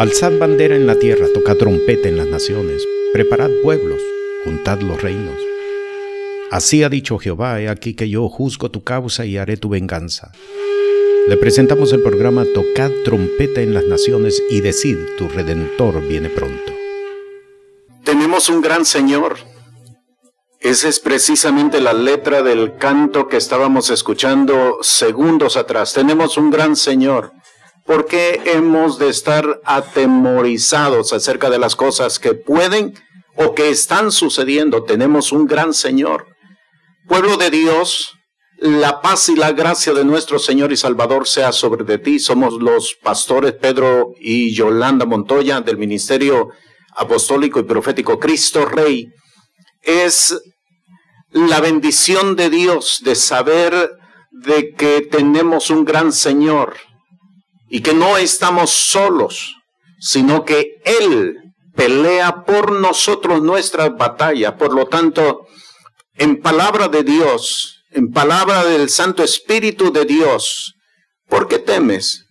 Alzad bandera en la tierra, tocad trompeta en las naciones, preparad pueblos, juntad los reinos. Así ha dicho Jehová, he aquí que yo juzgo tu causa y haré tu venganza. Le presentamos el programa Tocad trompeta en las naciones y decid, tu redentor viene pronto. Tenemos un gran Señor. Esa es precisamente la letra del canto que estábamos escuchando segundos atrás. Tenemos un gran Señor. ¿Por qué hemos de estar atemorizados acerca de las cosas que pueden o que están sucediendo? Tenemos un gran Señor. Pueblo de Dios, la paz y la gracia de nuestro Señor y Salvador sea sobre de ti. Somos los pastores Pedro y Yolanda Montoya del Ministerio Apostólico y Profético Cristo Rey. Es la bendición de Dios de saber de que tenemos un gran Señor y que no estamos solos, sino que Él pelea por nosotros nuestras batallas. Por lo tanto, en palabra de Dios, en palabra del Santo Espíritu de Dios, ¿por qué temes?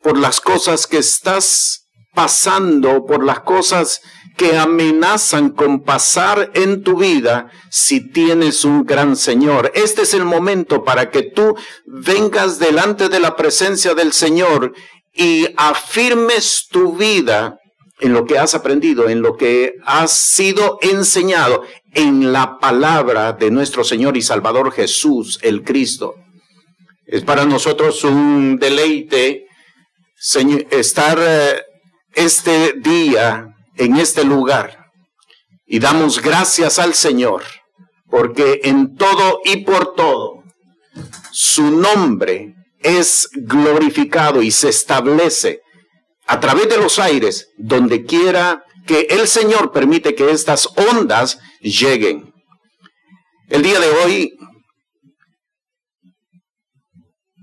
Por las cosas que estás pasando, por las cosas que amenazan con pasar en tu vida si tienes un gran Señor. Este es el momento para que tú vengas delante de la presencia del Señor y afirmes tu vida en lo que has aprendido, en lo que has sido enseñado, en la palabra de nuestro Señor y Salvador Jesús, el Cristo. Es para nosotros un deleite estar eh, este día en este lugar y damos gracias al Señor porque en todo y por todo su nombre es glorificado y se establece a través de los aires donde quiera que el Señor permite que estas ondas lleguen. El día de hoy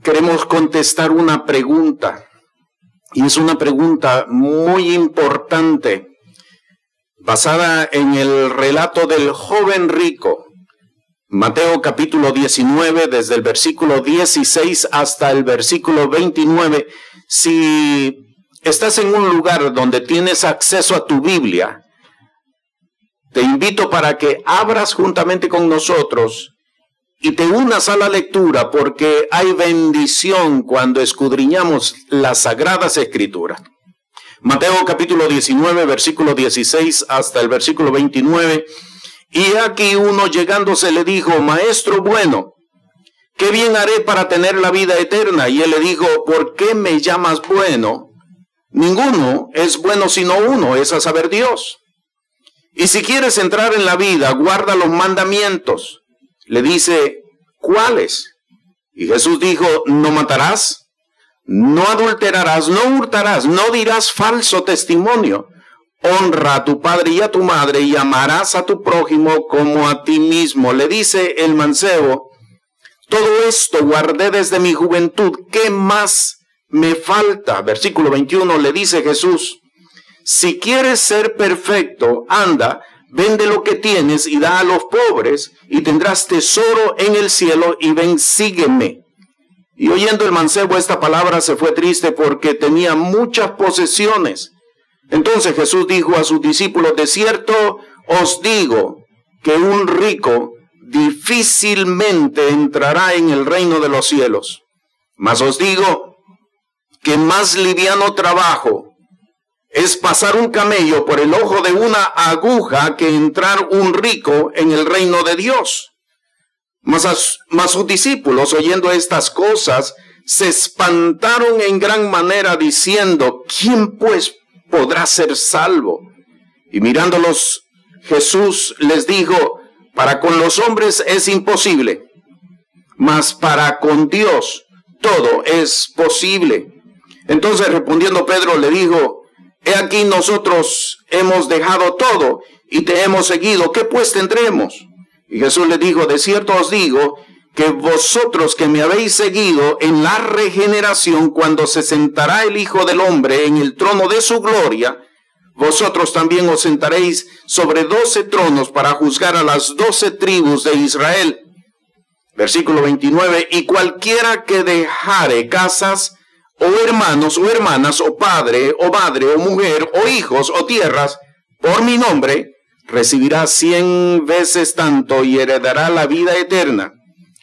queremos contestar una pregunta y es una pregunta muy importante basada en el relato del joven rico. Mateo capítulo 19, desde el versículo 16 hasta el versículo 29. Si estás en un lugar donde tienes acceso a tu Biblia, te invito para que abras juntamente con nosotros y te unas a la lectura porque hay bendición cuando escudriñamos las sagradas escrituras. Mateo capítulo 19, versículo 16 hasta el versículo 29. Y aquí uno llegándose le dijo, Maestro bueno, ¿qué bien haré para tener la vida eterna? Y él le dijo, ¿por qué me llamas bueno? Ninguno es bueno sino uno, es a saber Dios. Y si quieres entrar en la vida, guarda los mandamientos. Le dice, ¿cuáles? Y Jesús dijo, no matarás, no adulterarás, no hurtarás, no dirás falso testimonio. Honra a tu padre y a tu madre y amarás a tu prójimo como a ti mismo. Le dice el mancebo, todo esto guardé desde mi juventud, ¿qué más me falta? Versículo 21 le dice Jesús, si quieres ser perfecto, anda, vende lo que tienes y da a los pobres y tendrás tesoro en el cielo y ven, sígueme. Y oyendo el mancebo esta palabra se fue triste porque tenía muchas posesiones. Entonces Jesús dijo a sus discípulos, de cierto os digo que un rico difícilmente entrará en el reino de los cielos. Mas os digo que más liviano trabajo es pasar un camello por el ojo de una aguja que entrar un rico en el reino de Dios. Mas, sus discípulos, oyendo estas cosas, se espantaron en gran manera, diciendo, ¿quién pues podrá ser salvo? Y mirándolos, Jesús les dijo, para con los hombres es imposible, mas para con Dios todo es posible. Entonces respondiendo Pedro le dijo, He aquí nosotros hemos dejado todo y te hemos seguido, ¿qué pues tendremos? Y Jesús le dijo, de cierto os digo, que vosotros que me habéis seguido en la regeneración, cuando se sentará el Hijo del Hombre en el trono de su gloria, vosotros también os sentaréis sobre doce tronos para juzgar a las doce tribus de Israel. Versículo 29, y cualquiera que dejare casas, o hermanos o hermanas, o padre o madre o mujer o hijos o tierras, por mi nombre, recibirá cien veces tanto y heredará la vida eterna.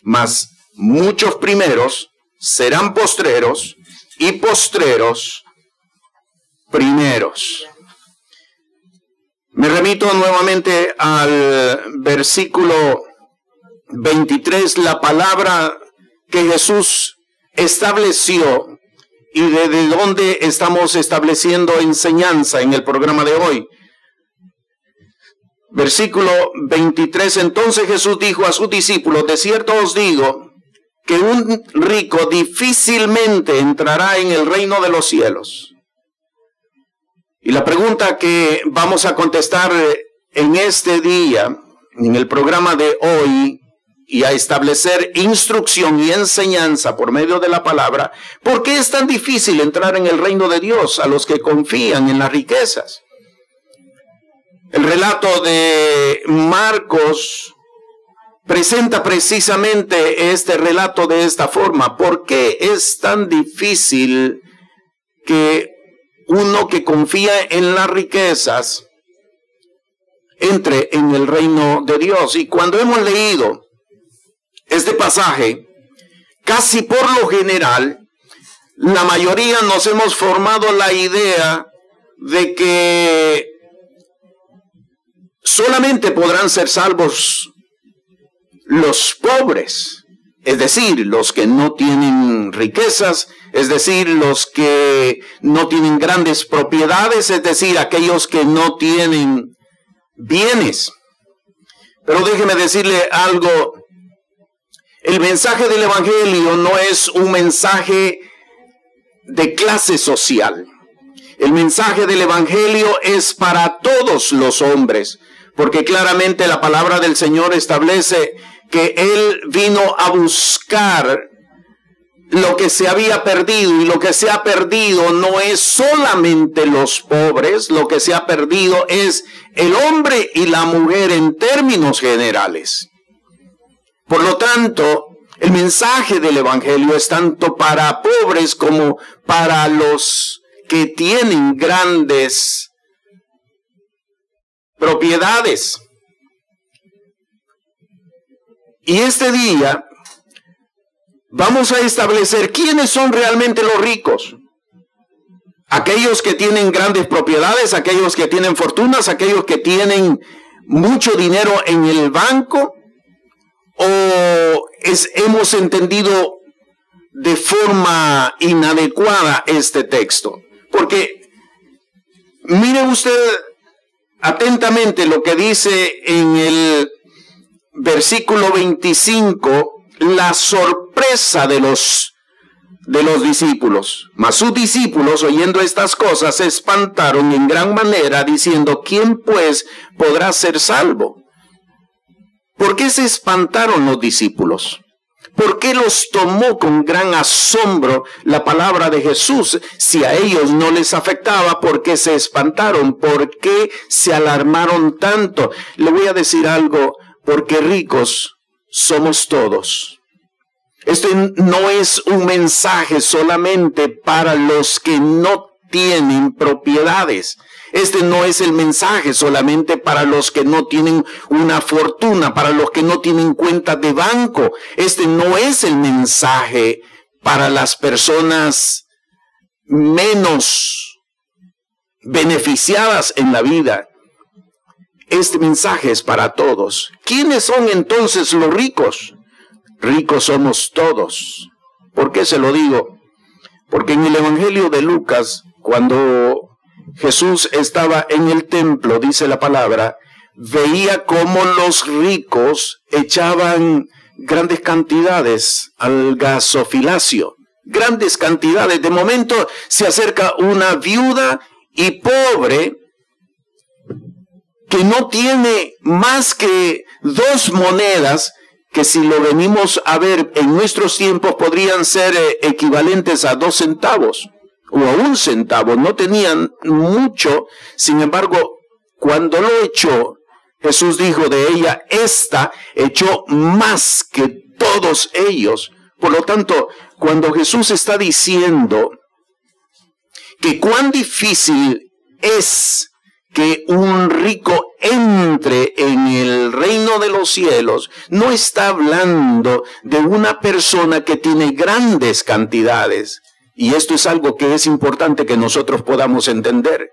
Mas muchos primeros serán postreros y postreros primeros. Me remito nuevamente al versículo 23, la palabra que Jesús estableció y desde dónde estamos estableciendo enseñanza en el programa de hoy. Versículo 23, entonces Jesús dijo a sus discípulos, de cierto os digo que un rico difícilmente entrará en el reino de los cielos. Y la pregunta que vamos a contestar en este día, en el programa de hoy, y a establecer instrucción y enseñanza por medio de la palabra, ¿por qué es tan difícil entrar en el reino de Dios a los que confían en las riquezas? El relato de Marcos presenta precisamente este relato de esta forma. ¿Por qué es tan difícil que uno que confía en las riquezas entre en el reino de Dios? Y cuando hemos leído este pasaje, casi por lo general, la mayoría nos hemos formado la idea de que solamente podrán ser salvos los pobres, es decir, los que no tienen riquezas, es decir, los que no tienen grandes propiedades, es decir, aquellos que no tienen bienes. Pero déjeme decirle algo, el mensaje del Evangelio no es un mensaje de clase social. El mensaje del Evangelio es para todos los hombres, porque claramente la palabra del Señor establece que Él vino a buscar lo que se había perdido y lo que se ha perdido no es solamente los pobres, lo que se ha perdido es el hombre y la mujer en términos generales. Por lo tanto, el mensaje del Evangelio es tanto para pobres como para los que tienen grandes propiedades. Y este día vamos a establecer quiénes son realmente los ricos. Aquellos que tienen grandes propiedades, aquellos que tienen fortunas, aquellos que tienen mucho dinero en el banco, o es, hemos entendido de forma inadecuada este texto. Porque mire usted atentamente lo que dice en el versículo 25, la sorpresa de los de los discípulos. Mas sus discípulos, oyendo estas cosas, se espantaron en gran manera, diciendo, ¿quién pues podrá ser salvo? ¿Por qué se espantaron los discípulos? ¿Por qué los tomó con gran asombro la palabra de Jesús? Si a ellos no les afectaba, ¿por qué se espantaron? ¿Por qué se alarmaron tanto? Le voy a decir algo, porque ricos somos todos. Este no es un mensaje solamente para los que no tienen propiedades. Este no es el mensaje solamente para los que no tienen una fortuna, para los que no tienen cuenta de banco. Este no es el mensaje para las personas menos beneficiadas en la vida. Este mensaje es para todos. ¿Quiénes son entonces los ricos? Ricos somos todos. ¿Por qué se lo digo? Porque en el Evangelio de Lucas, cuando Jesús estaba en el templo, dice la palabra, veía cómo los ricos echaban grandes cantidades al gasofilacio, grandes cantidades. De momento se acerca una viuda y pobre que no tiene más que dos monedas que si lo venimos a ver en nuestros tiempos podrían ser eh, equivalentes a dos centavos o a un centavo, no tenían mucho, sin embargo, cuando lo echó, Jesús dijo de ella, esta echó más que todos ellos. Por lo tanto, cuando Jesús está diciendo que cuán difícil es que un rico entre en el reino de los cielos, no está hablando de una persona que tiene grandes cantidades. Y esto es algo que es importante que nosotros podamos entender.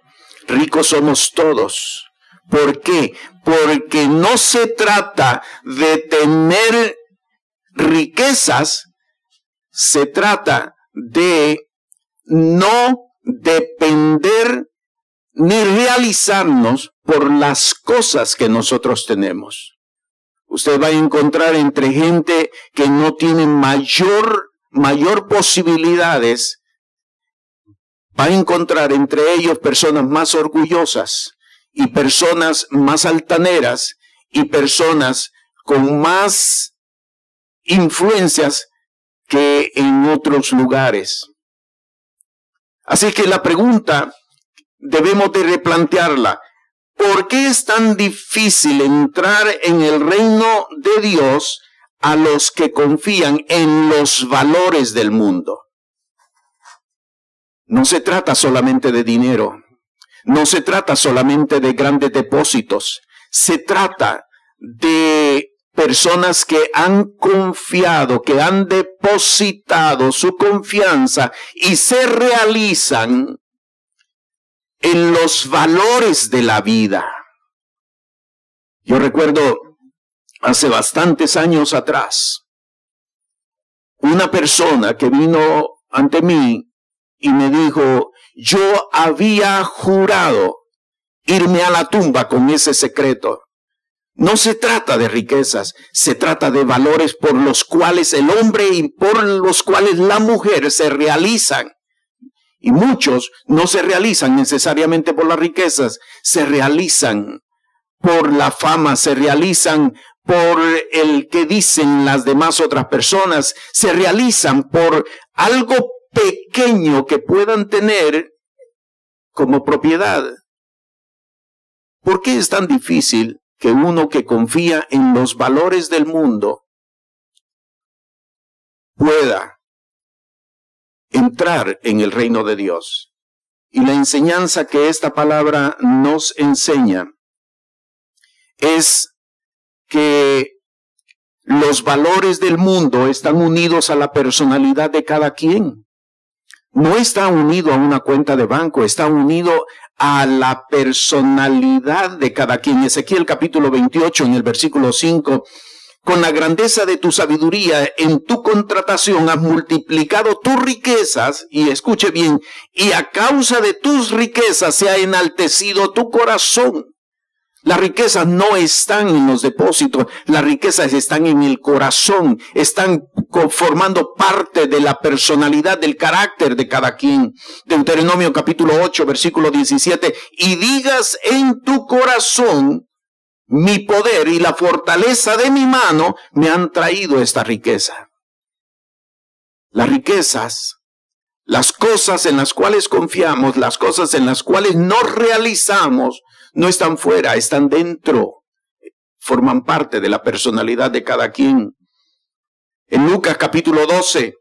Ricos somos todos. ¿Por qué? Porque no se trata de tener riquezas, se trata de no depender ni realizarnos por las cosas que nosotros tenemos. Usted va a encontrar entre gente que no tiene mayor, mayor posibilidades, va a encontrar entre ellos personas más orgullosas y personas más altaneras y personas con más influencias que en otros lugares. Así que la pregunta debemos de replantearla. ¿Por qué es tan difícil entrar en el reino de Dios a los que confían en los valores del mundo? No se trata solamente de dinero, no se trata solamente de grandes depósitos, se trata de personas que han confiado, que han depositado su confianza y se realizan en los valores de la vida. Yo recuerdo hace bastantes años atrás, una persona que vino ante mí y me dijo, yo había jurado irme a la tumba con ese secreto. No se trata de riquezas, se trata de valores por los cuales el hombre y por los cuales la mujer se realizan y muchos no se realizan necesariamente por las riquezas, se realizan por la fama, se realizan por el que dicen las demás otras personas, se realizan por algo pequeño que puedan tener como propiedad. ¿Por qué es tan difícil que uno que confía en los valores del mundo pueda entrar en el reino de Dios. Y la enseñanza que esta palabra nos enseña es que los valores del mundo están unidos a la personalidad de cada quien. No está unido a una cuenta de banco, está unido a la personalidad de cada quien. Ezequiel capítulo 28 en el versículo 5 con la grandeza de tu sabiduría en tu contratación has multiplicado tus riquezas, y escuche bien, y a causa de tus riquezas se ha enaltecido tu corazón. Las riquezas no están en los depósitos, las riquezas están en el corazón, están formando parte de la personalidad, del carácter de cada quien. Deuteronomio capítulo 8, versículo 17, y digas en tu corazón, mi poder y la fortaleza de mi mano me han traído esta riqueza. Las riquezas, las cosas en las cuales confiamos, las cosas en las cuales nos realizamos, no están fuera, están dentro, forman parte de la personalidad de cada quien. En Lucas capítulo 12,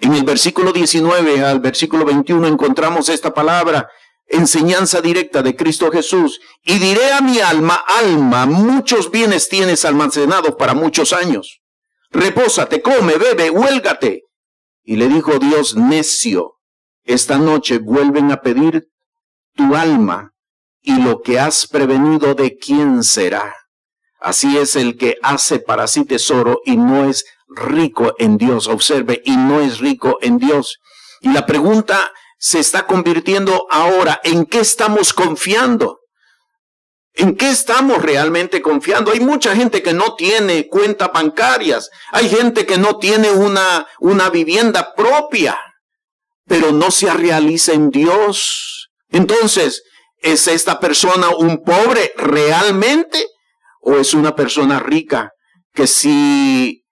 en el versículo 19 al versículo 21 encontramos esta palabra enseñanza directa de Cristo Jesús, y diré a mi alma, alma, muchos bienes tienes almacenados para muchos años. Repósate, come, bebe, huélgate. Y le dijo Dios, necio, esta noche vuelven a pedir tu alma, y lo que has prevenido de quién será. Así es el que hace para sí tesoro y no es rico en Dios. Observe, y no es rico en Dios. Y la pregunta se está convirtiendo ahora en qué estamos confiando. ¿En qué estamos realmente confiando? Hay mucha gente que no tiene cuentas bancarias, hay gente que no tiene una, una vivienda propia, pero no se realiza en Dios. Entonces, ¿es esta persona un pobre realmente o es una persona rica que si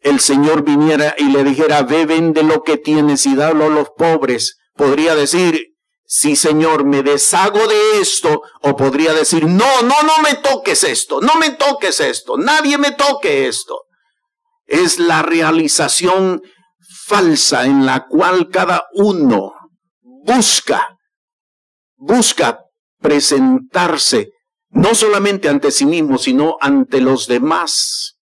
el Señor viniera y le dijera, ve, vende lo que tienes y dalo a los pobres, podría decir, sí Señor, me deshago de esto, o podría decir, no, no, no me toques esto, no me toques esto, nadie me toque esto. Es la realización falsa en la cual cada uno busca, busca presentarse no solamente ante sí mismo, sino ante los demás.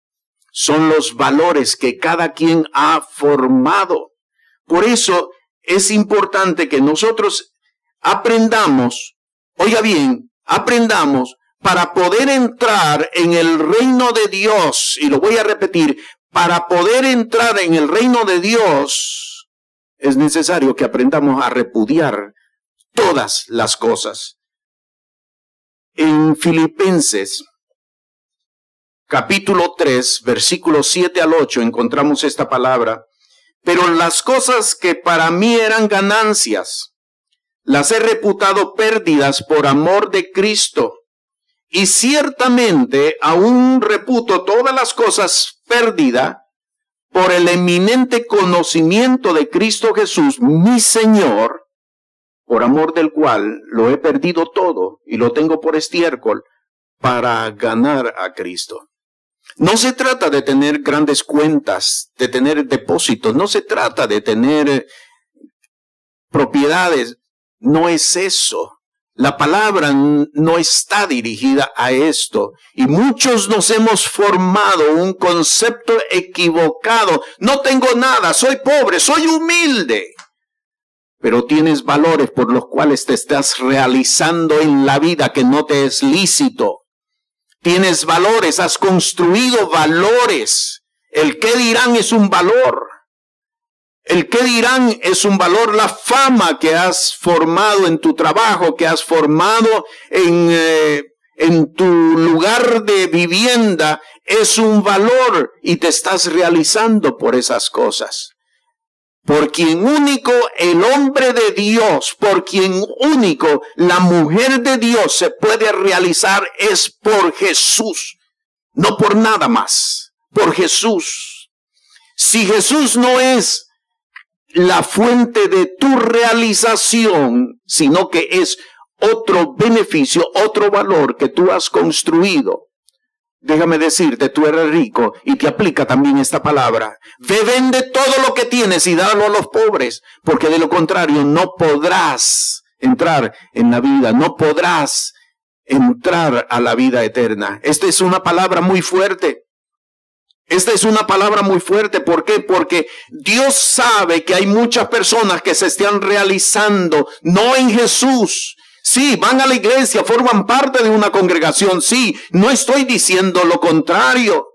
Son los valores que cada quien ha formado. Por eso es importante que nosotros aprendamos, oiga bien, aprendamos para poder entrar en el reino de Dios, y lo voy a repetir, para poder entrar en el reino de Dios, es necesario que aprendamos a repudiar todas las cosas. En Filipenses, capítulo 3, versículos 7 al 8, encontramos esta palabra, pero las cosas que para mí eran ganancias, las he reputado pérdidas por amor de Cristo. Y ciertamente aún reputo todas las cosas pérdida por el eminente conocimiento de Cristo Jesús, mi Señor, por amor del cual lo he perdido todo y lo tengo por estiércol para ganar a Cristo. No se trata de tener grandes cuentas, de tener depósitos, no se trata de tener propiedades, no es eso. La palabra no está dirigida a esto y muchos nos hemos formado un concepto equivocado. No tengo nada, soy pobre, soy humilde. Pero tienes valores por los cuales te estás realizando en la vida que no te es lícito. Tienes valores, has construido valores. El qué dirán es un valor. El qué dirán es un valor, la fama que has formado en tu trabajo, que has formado en, eh, en tu lugar de vivienda, es un valor y te estás realizando por esas cosas. Por quien único el hombre de Dios, por quien único la mujer de Dios se puede realizar es por Jesús, no por nada más, por Jesús. Si Jesús no es la fuente de tu realización, sino que es otro beneficio, otro valor que tú has construido. Déjame decirte, tú eres rico y te aplica también esta palabra. Ve, vende todo lo que tienes y dalo a los pobres, porque de lo contrario no podrás entrar en la vida, no podrás entrar a la vida eterna. Esta es una palabra muy fuerte. Esta es una palabra muy fuerte. ¿Por qué? Porque Dios sabe que hay muchas personas que se están realizando no en Jesús. Sí, van a la iglesia, forman parte de una congregación. Sí, no estoy diciendo lo contrario.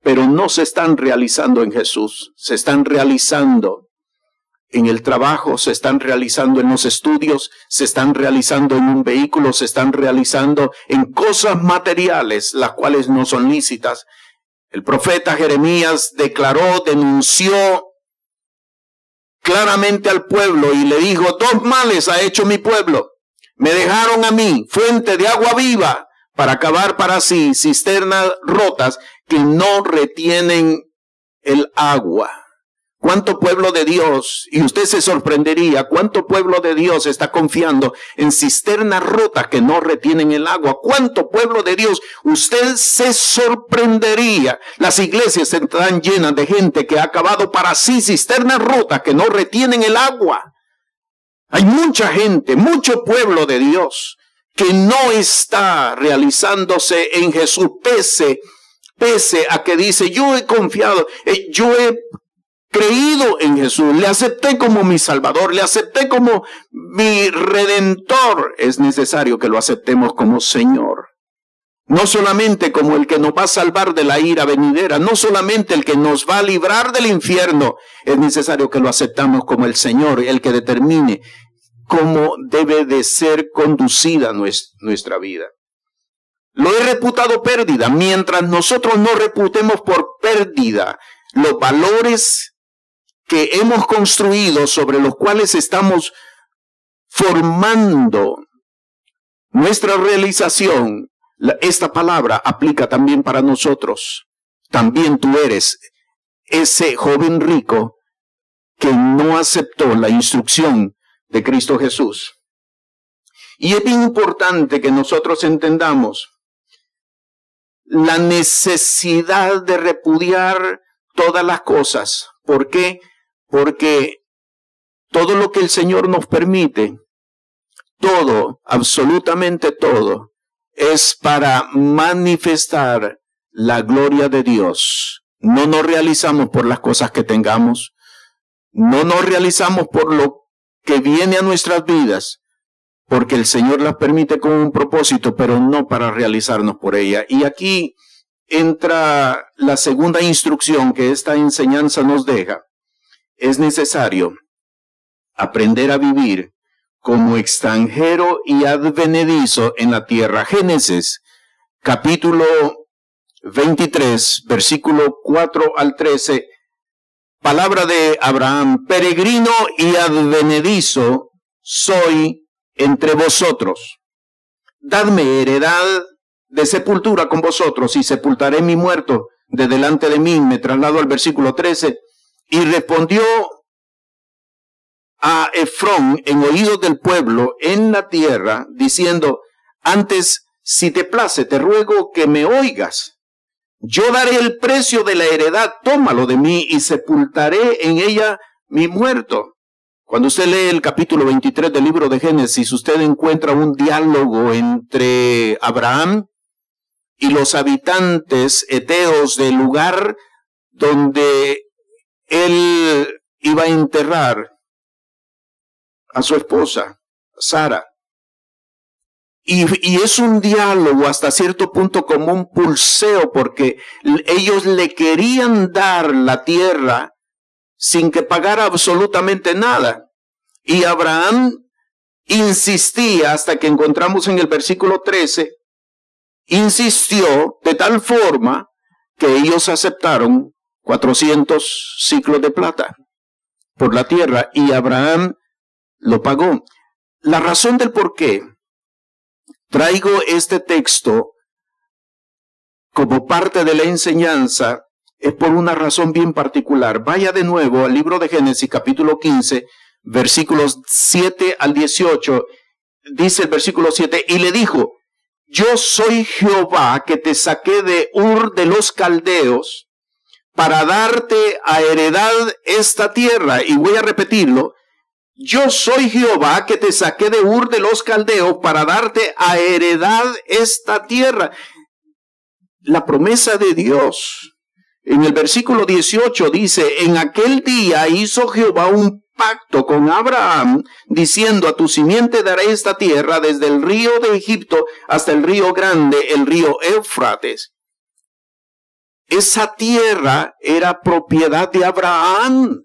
Pero no se están realizando en Jesús. Se están realizando en el trabajo, se están realizando en los estudios, se están realizando en un vehículo, se están realizando en cosas materiales, las cuales no son lícitas. El profeta Jeremías declaró, denunció claramente al pueblo y le dijo, dos males ha hecho mi pueblo. Me dejaron a mí fuente de agua viva para acabar para sí cisternas rotas que no retienen el agua. ¿Cuánto pueblo de Dios, y usted se sorprendería, cuánto pueblo de Dios está confiando en cisternas rotas que no retienen el agua? ¿Cuánto pueblo de Dios? Usted se sorprendería. Las iglesias están llenas de gente que ha acabado para sí cisternas rotas que no retienen el agua. Hay mucha gente, mucho pueblo de Dios que no está realizándose en Jesús, pese, pese a que dice, yo he confiado, eh, yo he creído en Jesús, le acepté como mi Salvador, le acepté como mi Redentor, es necesario que lo aceptemos como Señor. No solamente como el que nos va a salvar de la ira venidera, no solamente el que nos va a librar del infierno, es necesario que lo aceptamos como el Señor, el que determine cómo debe de ser conducida nuestra vida. Lo he reputado pérdida, mientras nosotros no reputemos por pérdida los valores que hemos construido, sobre los cuales estamos formando nuestra realización, esta palabra aplica también para nosotros. También tú eres ese joven rico que no aceptó la instrucción de Cristo Jesús. Y es bien importante que nosotros entendamos la necesidad de repudiar todas las cosas. ¿Por qué? Porque todo lo que el Señor nos permite, todo, absolutamente todo, es para manifestar la gloria de Dios. No nos realizamos por las cosas que tengamos, no nos realizamos por lo que viene a nuestras vidas, porque el Señor las permite con un propósito, pero no para realizarnos por ella. Y aquí entra la segunda instrucción que esta enseñanza nos deja. Es necesario aprender a vivir como extranjero y advenedizo en la tierra. Génesis capítulo 23, versículo 4 al 13. Palabra de Abraham, peregrino y advenedizo soy entre vosotros. Dadme heredad de sepultura con vosotros y sepultaré mi muerto de delante de mí. Me traslado al versículo 13. Y respondió a Efrón en oídos del pueblo en la tierra, diciendo, antes, si te place, te ruego que me oigas. Yo daré el precio de la heredad, tómalo de mí y sepultaré en ella mi muerto. Cuando usted lee el capítulo 23 del libro de Génesis, usted encuentra un diálogo entre Abraham y los habitantes eteos del lugar donde él iba a enterrar a su esposa, Sara. Y, es un diálogo hasta cierto punto como un pulseo porque ellos le querían dar la tierra sin que pagara absolutamente nada. Y Abraham insistía hasta que encontramos en el versículo 13, insistió de tal forma que ellos aceptaron 400 ciclos de plata por la tierra y Abraham lo pagó. La razón del por qué traigo este texto como parte de la enseñanza es por una razón bien particular. Vaya de nuevo al libro de Génesis capítulo 15, versículos 7 al 18. Dice el versículo 7, y le dijo, yo soy Jehová que te saqué de Ur de los Caldeos para darte a heredad esta tierra. Y voy a repetirlo, yo soy Jehová que te saqué de Ur de los Caldeos para darte a heredad esta tierra. La promesa de Dios. En el versículo 18 dice, en aquel día hizo Jehová un pacto con Abraham, diciendo a tu simiente daré esta tierra desde el río de Egipto hasta el río grande, el río Éufrates. Esa tierra era propiedad de Abraham.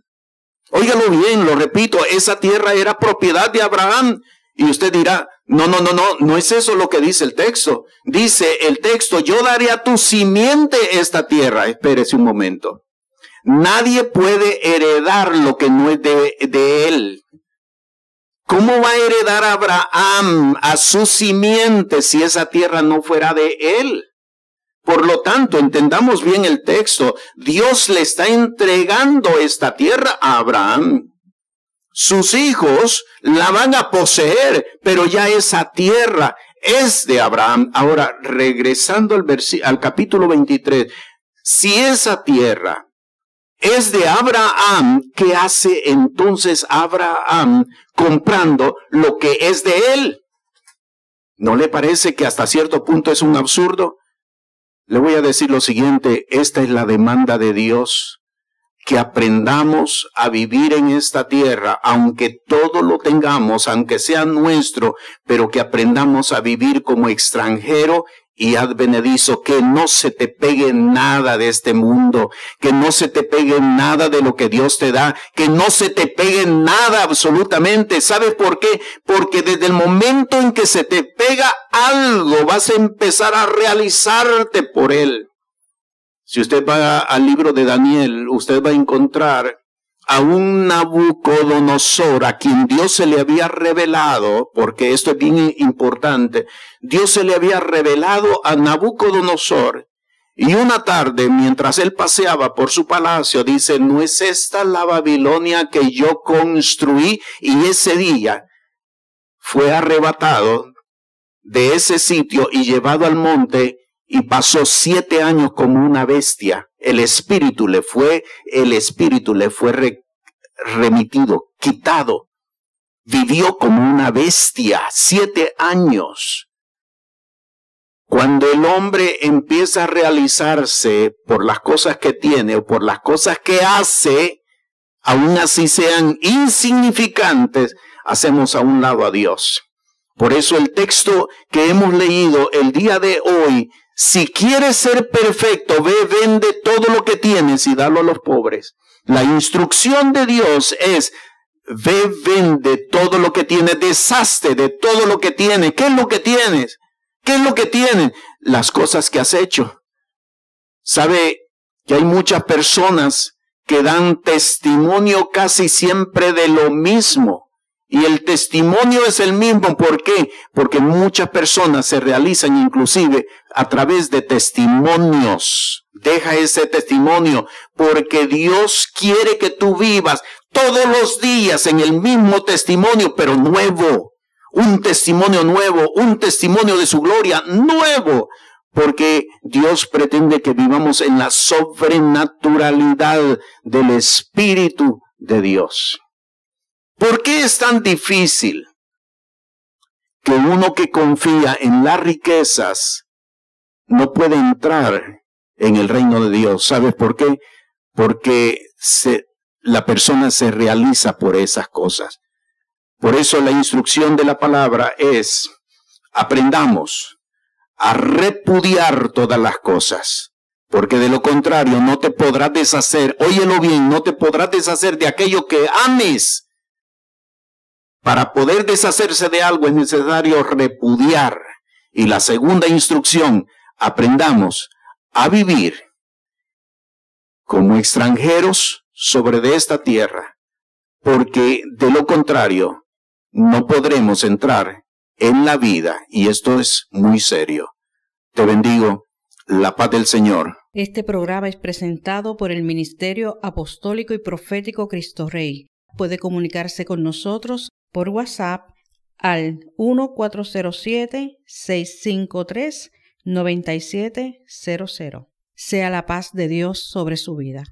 Óigalo bien, lo repito, esa tierra era propiedad de Abraham. Y usted dirá, no, no, no, no, no es eso lo que dice el texto. Dice el texto, yo daré a tu simiente esta tierra. Espérese un momento. Nadie puede heredar lo que no es de, de él. ¿Cómo va a heredar Abraham a su simiente si esa tierra no fuera de él? Por lo tanto, entendamos bien el texto. Dios le está entregando esta tierra a Abraham. Sus hijos la van a poseer, pero ya esa tierra es de Abraham. Ahora, regresando al, al capítulo 23, si esa tierra es de Abraham, ¿qué hace entonces Abraham comprando lo que es de él? ¿No le parece que hasta cierto punto es un absurdo? Le voy a decir lo siguiente, esta es la demanda de Dios, que aprendamos a vivir en esta tierra, aunque todo lo tengamos, aunque sea nuestro, pero que aprendamos a vivir como extranjero y advenedizo, que no se te pegue nada de este mundo, que no se te pegue nada de lo que Dios te da, que no se te pegue nada absolutamente. ¿Sabes por qué? Porque desde el momento en que se te pega algo, vas a empezar a realizarte por él. Si usted va al libro de Daniel, usted va a encontrar a un Nabucodonosor a quien Dios se le había revelado, porque esto es bien importante, Dios se le había revelado a Nabucodonosor y una tarde, mientras él paseaba por su palacio, dice, ¿no es esta la Babilonia que yo construí? Y ese día fue arrebatado de ese sitio y llevado al monte y pasó siete años como una bestia. El espíritu le fue, el espíritu le fue remitido, quitado. Vivió como una bestia siete años. Cuando el hombre empieza a realizarse por las cosas que tiene o por las cosas que hace, aun así sean insignificantes, hacemos a un lado a Dios. Por eso el texto que hemos leído el día de hoy, si quieres ser perfecto, ve, vende todo lo que tienes y dalo a los pobres. La instrucción de Dios es, ve, vende todo lo que tienes, deshazte de todo lo que tienes. ¿Qué es lo que tienes? ¿Qué es lo que tienes? Las cosas que has hecho. Sabe que hay muchas personas que dan testimonio casi siempre de lo mismo. Y el testimonio es el mismo. ¿Por qué? Porque muchas personas se realizan inclusive a través de testimonios. Deja ese testimonio porque Dios quiere que tú vivas todos los días en el mismo testimonio, pero nuevo. Un testimonio nuevo, un testimonio de su gloria nuevo. Porque Dios pretende que vivamos en la sobrenaturalidad del Espíritu de Dios. ¿Por qué es tan difícil que uno que confía en las riquezas no puede entrar en el reino de Dios? ¿Sabes por qué? Porque la persona se realiza por esas cosas. Por eso la instrucción de la palabra es, aprendamos a repudiar todas las cosas, porque de lo contrario no te podrás deshacer, óyelo bien, no te podrás deshacer de aquello que ames para poder deshacerse de algo es necesario repudiar. Y la segunda instrucción, aprendamos a vivir como extranjeros sobre esta tierra, porque de lo contrario no podremos entrar en la vida y esto es muy serio. Te bendigo, la paz del Señor. Este programa es presentado por el Ministerio Apostólico y Profético Cristo Rey. Puede comunicarse con nosotros por WhatsApp al 1407-653-9700. Sea la paz de Dios sobre su vida.